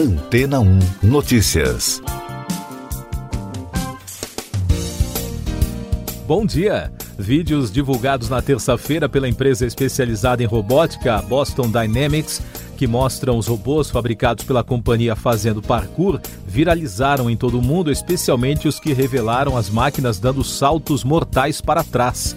Antena 1 Notícias. Bom dia! Vídeos divulgados na terça-feira pela empresa especializada em robótica Boston Dynamics, que mostram os robôs fabricados pela companhia fazendo parkour, viralizaram em todo o mundo, especialmente os que revelaram as máquinas dando saltos mortais para trás.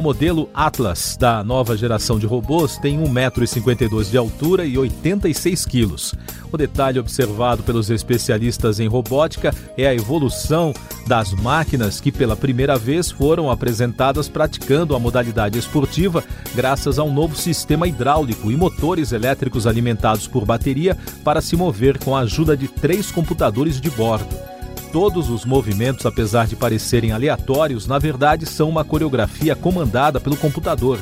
O modelo Atlas da nova geração de robôs tem 1,52m de altura e 86 quilos. O detalhe observado pelos especialistas em robótica é a evolução das máquinas que pela primeira vez foram apresentadas praticando a modalidade esportiva graças a um novo sistema hidráulico e motores elétricos alimentados por bateria para se mover com a ajuda de três computadores de bordo. Todos os movimentos, apesar de parecerem aleatórios, na verdade são uma coreografia comandada pelo computador.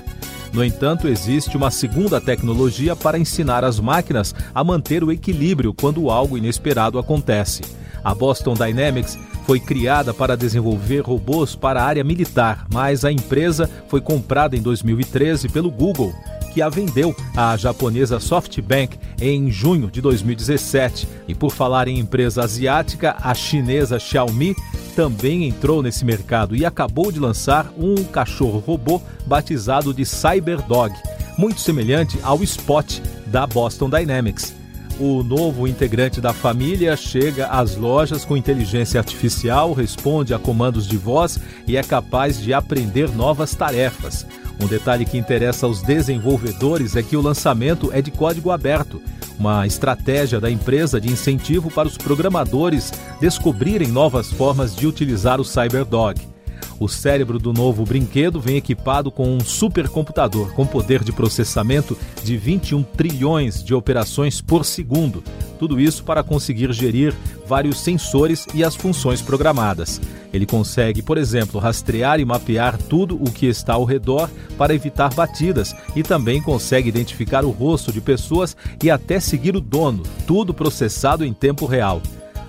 No entanto, existe uma segunda tecnologia para ensinar as máquinas a manter o equilíbrio quando algo inesperado acontece. A Boston Dynamics foi criada para desenvolver robôs para a área militar, mas a empresa foi comprada em 2013 pelo Google que a vendeu à japonesa SoftBank em junho de 2017. E por falar em empresa asiática, a chinesa Xiaomi também entrou nesse mercado e acabou de lançar um cachorro robô batizado de CyberDog, muito semelhante ao Spot da Boston Dynamics. O novo integrante da família chega às lojas com inteligência artificial, responde a comandos de voz e é capaz de aprender novas tarefas. Um detalhe que interessa aos desenvolvedores é que o lançamento é de código aberto, uma estratégia da empresa de incentivo para os programadores descobrirem novas formas de utilizar o CyberDog. O cérebro do novo brinquedo vem equipado com um supercomputador com poder de processamento de 21 trilhões de operações por segundo. Tudo isso para conseguir gerir vários sensores e as funções programadas. Ele consegue, por exemplo, rastrear e mapear tudo o que está ao redor para evitar batidas e também consegue identificar o rosto de pessoas e até seguir o dono, tudo processado em tempo real.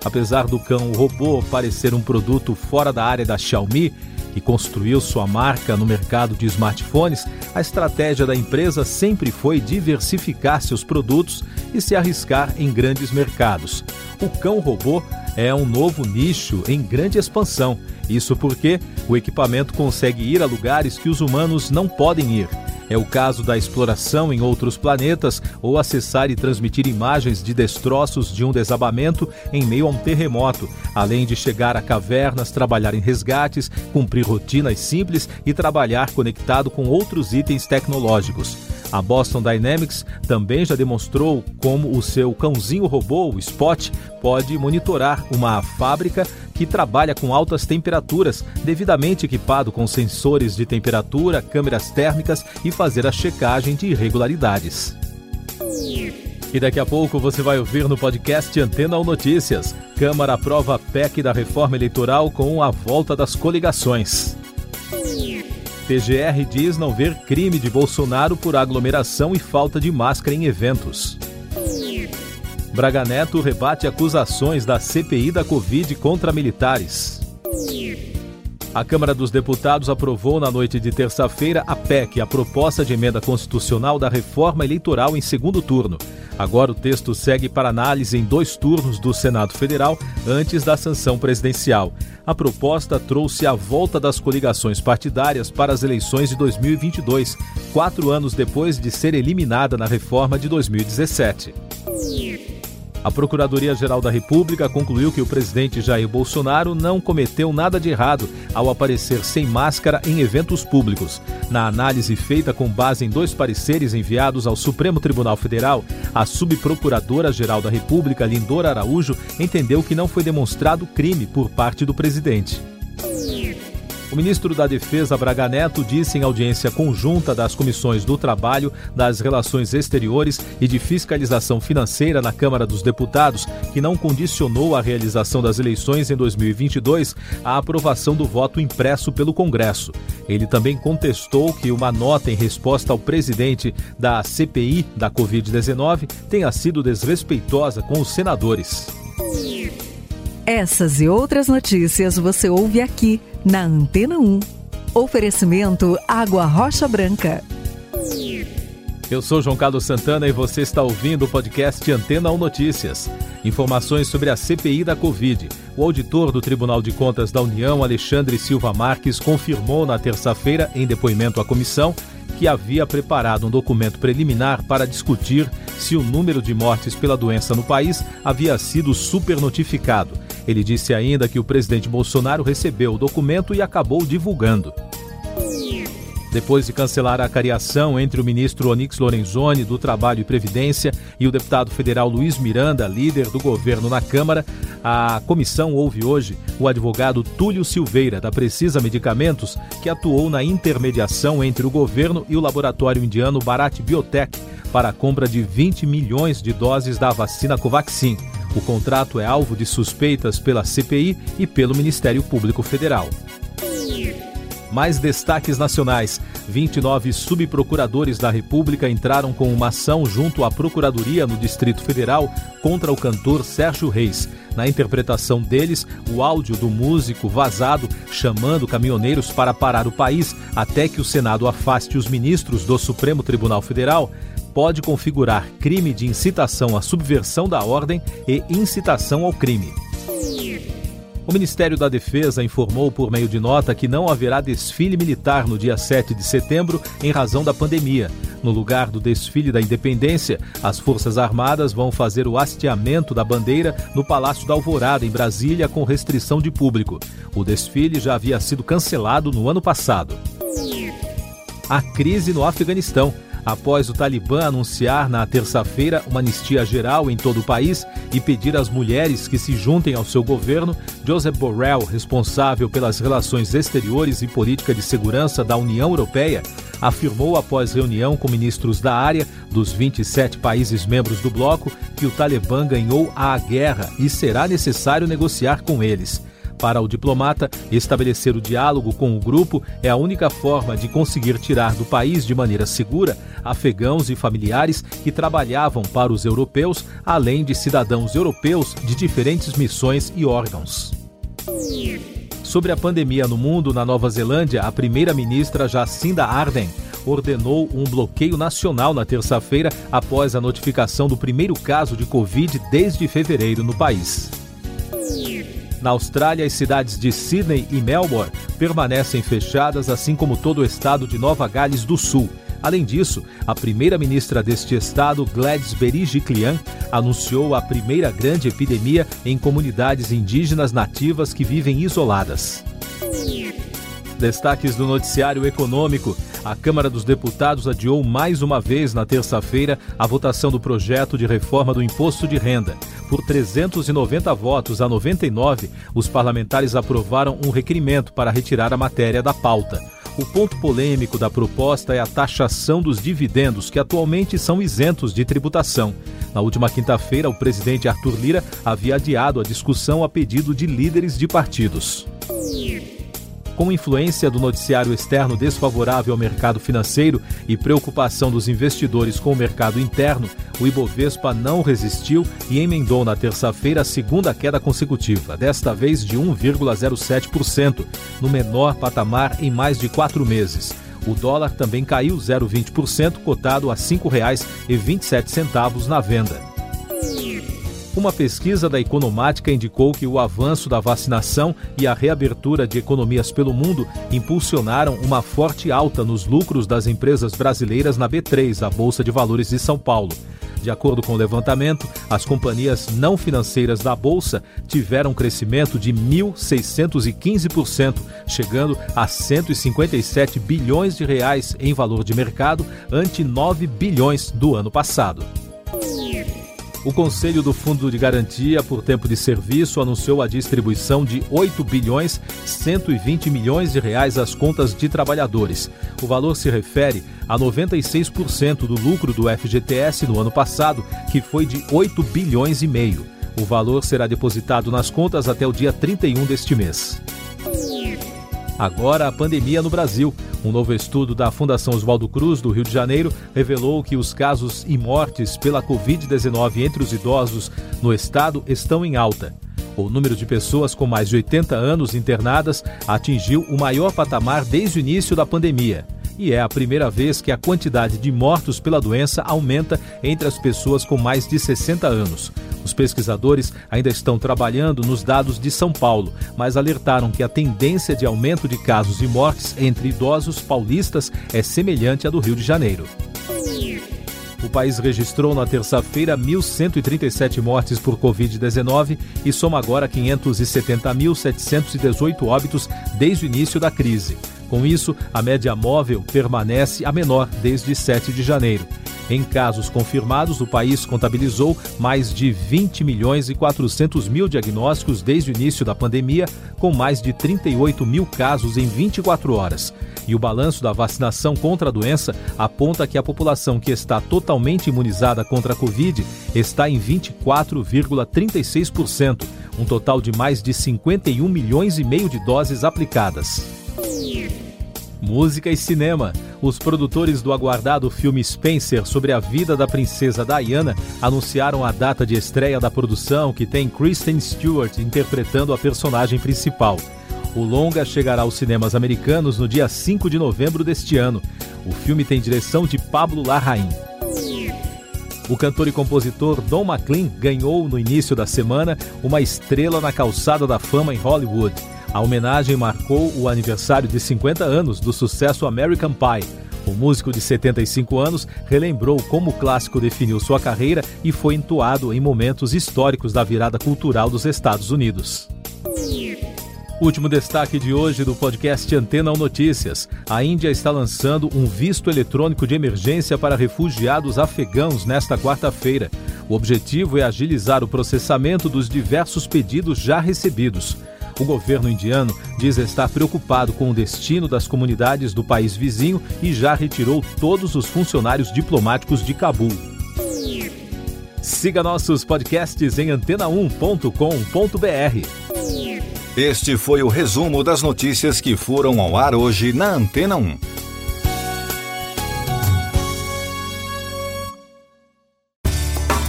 Apesar do cão robô parecer um produto fora da área da Xiaomi, que construiu sua marca no mercado de smartphones, a estratégia da empresa sempre foi diversificar seus produtos e se arriscar em grandes mercados. O cão robô é um novo nicho em grande expansão. Isso porque o equipamento consegue ir a lugares que os humanos não podem ir é o caso da exploração em outros planetas ou acessar e transmitir imagens de destroços de um desabamento em meio a um terremoto, além de chegar a cavernas, trabalhar em resgates, cumprir rotinas simples e trabalhar conectado com outros itens tecnológicos. A Boston Dynamics também já demonstrou como o seu cãozinho robô, o Spot, pode monitorar uma fábrica que trabalha com altas temperaturas, devidamente equipado com sensores de temperatura, câmeras térmicas e fazer a checagem de irregularidades. E daqui a pouco você vai ouvir no podcast Antena ou Notícias. Câmara aprova PEC da reforma eleitoral com a volta das coligações. PGR diz não ver crime de Bolsonaro por aglomeração e falta de máscara em eventos. Braga Neto rebate acusações da CPI da Covid contra militares. A Câmara dos Deputados aprovou na noite de terça-feira a PEC, a proposta de emenda constitucional da reforma eleitoral em segundo turno. Agora o texto segue para análise em dois turnos do Senado Federal antes da sanção presidencial. A proposta trouxe a volta das coligações partidárias para as eleições de 2022, quatro anos depois de ser eliminada na reforma de 2017. A Procuradoria-Geral da República concluiu que o presidente Jair Bolsonaro não cometeu nada de errado ao aparecer sem máscara em eventos públicos. Na análise feita com base em dois pareceres enviados ao Supremo Tribunal Federal, a subprocuradora-geral da República, Lindora Araújo, entendeu que não foi demonstrado crime por parte do presidente. O ministro da Defesa, Braga Neto, disse em audiência conjunta das comissões do Trabalho, das Relações Exteriores e de Fiscalização Financeira na Câmara dos Deputados que não condicionou a realização das eleições em 2022 à aprovação do voto impresso pelo Congresso. Ele também contestou que uma nota em resposta ao presidente da CPI da Covid-19 tenha sido desrespeitosa com os senadores. Essas e outras notícias você ouve aqui na Antena 1. Oferecimento Água Rocha Branca. Eu sou João Carlos Santana e você está ouvindo o podcast Antena 1 Notícias. Informações sobre a CPI da Covid. O auditor do Tribunal de Contas da União, Alexandre Silva Marques, confirmou na terça-feira, em depoimento à comissão, que havia preparado um documento preliminar para discutir se o número de mortes pela doença no país havia sido supernotificado. Ele disse ainda que o presidente Bolsonaro recebeu o documento e acabou divulgando. Depois de cancelar a cariação entre o ministro Onyx Lorenzoni, do Trabalho e Previdência, e o deputado federal Luiz Miranda, líder do governo na Câmara, a comissão ouve hoje o advogado Túlio Silveira, da Precisa Medicamentos, que atuou na intermediação entre o governo e o laboratório indiano Bharat Biotech para a compra de 20 milhões de doses da vacina Covaxin. O contrato é alvo de suspeitas pela CPI e pelo Ministério Público Federal. Mais destaques nacionais. 29 subprocuradores da República entraram com uma ação junto à Procuradoria no Distrito Federal contra o cantor Sérgio Reis. Na interpretação deles, o áudio do músico vazado chamando caminhoneiros para parar o país até que o Senado afaste os ministros do Supremo Tribunal Federal pode configurar crime de incitação à subversão da ordem e incitação ao crime. O Ministério da Defesa informou por meio de nota que não haverá desfile militar no dia 7 de setembro em razão da pandemia. No lugar do desfile da Independência, as Forças Armadas vão fazer o hasteamento da bandeira no Palácio da Alvorada, em Brasília, com restrição de público. O desfile já havia sido cancelado no ano passado. A crise no Afeganistão após o Talibã anunciar na terça-feira uma anistia geral em todo o país e pedir às mulheres que se juntem ao seu governo, Joseph Borrell, responsável pelas relações exteriores e política de segurança da União Europeia, afirmou após reunião com ministros da área dos 27 países membros do bloco que o Talibã ganhou a guerra e será necessário negociar com eles. Para o diplomata, estabelecer o diálogo com o grupo é a única forma de conseguir tirar do país de maneira segura afegãos e familiares que trabalhavam para os europeus, além de cidadãos europeus de diferentes missões e órgãos. Sobre a pandemia no mundo, na Nova Zelândia, a primeira-ministra Jacinda Ardern ordenou um bloqueio nacional na terça-feira após a notificação do primeiro caso de Covid desde fevereiro no país. Na Austrália, as cidades de Sydney e Melbourne permanecem fechadas, assim como todo o estado de Nova Gales do Sul. Além disso, a primeira-ministra deste estado, Gladys Berejiklian, anunciou a primeira grande epidemia em comunidades indígenas nativas que vivem isoladas. Destaques do noticiário econômico. A Câmara dos Deputados adiou mais uma vez na terça-feira a votação do projeto de reforma do imposto de renda. Por 390 votos a 99, os parlamentares aprovaram um requerimento para retirar a matéria da pauta. O ponto polêmico da proposta é a taxação dos dividendos, que atualmente são isentos de tributação. Na última quinta-feira, o presidente Arthur Lira havia adiado a discussão a pedido de líderes de partidos. Com influência do noticiário externo desfavorável ao mercado financeiro e preocupação dos investidores com o mercado interno, o Ibovespa não resistiu e emendou na terça-feira a segunda queda consecutiva, desta vez de 1,07%, no menor patamar em mais de quatro meses. O dólar também caiu 0,20%, cotado a R$ 5,27 na venda. Uma pesquisa da Economática indicou que o avanço da vacinação e a reabertura de economias pelo mundo impulsionaram uma forte alta nos lucros das empresas brasileiras na B3, a Bolsa de Valores de São Paulo. De acordo com o levantamento, as companhias não financeiras da Bolsa tiveram um crescimento de 1.615%, chegando a 157 bilhões de reais em valor de mercado, ante 9 bilhões do ano passado. O Conselho do Fundo de Garantia por Tempo de Serviço anunciou a distribuição de 8 bilhões 120 milhões de reais às contas de trabalhadores. O valor se refere a 96% do lucro do FGTS no ano passado, que foi de 8 bilhões e meio. O valor será depositado nas contas até o dia 31 deste mês. Agora a pandemia no Brasil. Um novo estudo da Fundação Oswaldo Cruz, do Rio de Janeiro, revelou que os casos e mortes pela Covid-19 entre os idosos no estado estão em alta. O número de pessoas com mais de 80 anos internadas atingiu o maior patamar desde o início da pandemia. E é a primeira vez que a quantidade de mortos pela doença aumenta entre as pessoas com mais de 60 anos. Os pesquisadores ainda estão trabalhando nos dados de São Paulo, mas alertaram que a tendência de aumento de casos e mortes entre idosos paulistas é semelhante à do Rio de Janeiro. O país registrou na terça-feira 1.137 mortes por Covid-19 e soma agora 570.718 óbitos desde o início da crise. Com isso, a média móvel permanece a menor desde 7 de janeiro. Em casos confirmados, o país contabilizou mais de 20 milhões e 400 mil diagnósticos desde o início da pandemia, com mais de 38 mil casos em 24 horas. E o balanço da vacinação contra a doença aponta que a população que está totalmente imunizada contra a Covid está em 24,36%, um total de mais de 51 milhões e meio de doses aplicadas. Música e cinema. Os produtores do aguardado filme Spencer sobre a vida da princesa Diana anunciaram a data de estreia da produção, que tem Kristen Stewart interpretando a personagem principal. O longa chegará aos cinemas americanos no dia 5 de novembro deste ano. O filme tem direção de Pablo Larraín. O cantor e compositor Don McLean ganhou no início da semana uma estrela na calçada da fama em Hollywood. A homenagem marcou o aniversário de 50 anos do sucesso American Pie. O músico de 75 anos relembrou como o clássico definiu sua carreira e foi entoado em momentos históricos da virada cultural dos Estados Unidos. Último destaque de hoje do podcast Antena Notícias. A Índia está lançando um visto eletrônico de emergência para refugiados afegãos nesta quarta-feira. O objetivo é agilizar o processamento dos diversos pedidos já recebidos. O governo indiano diz estar preocupado com o destino das comunidades do país vizinho e já retirou todos os funcionários diplomáticos de Cabul. Siga nossos podcasts em antena1.com.br. Este foi o resumo das notícias que foram ao ar hoje na Antena 1.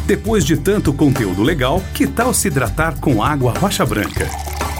Depois de tanto conteúdo legal, que tal se hidratar com água rocha branca?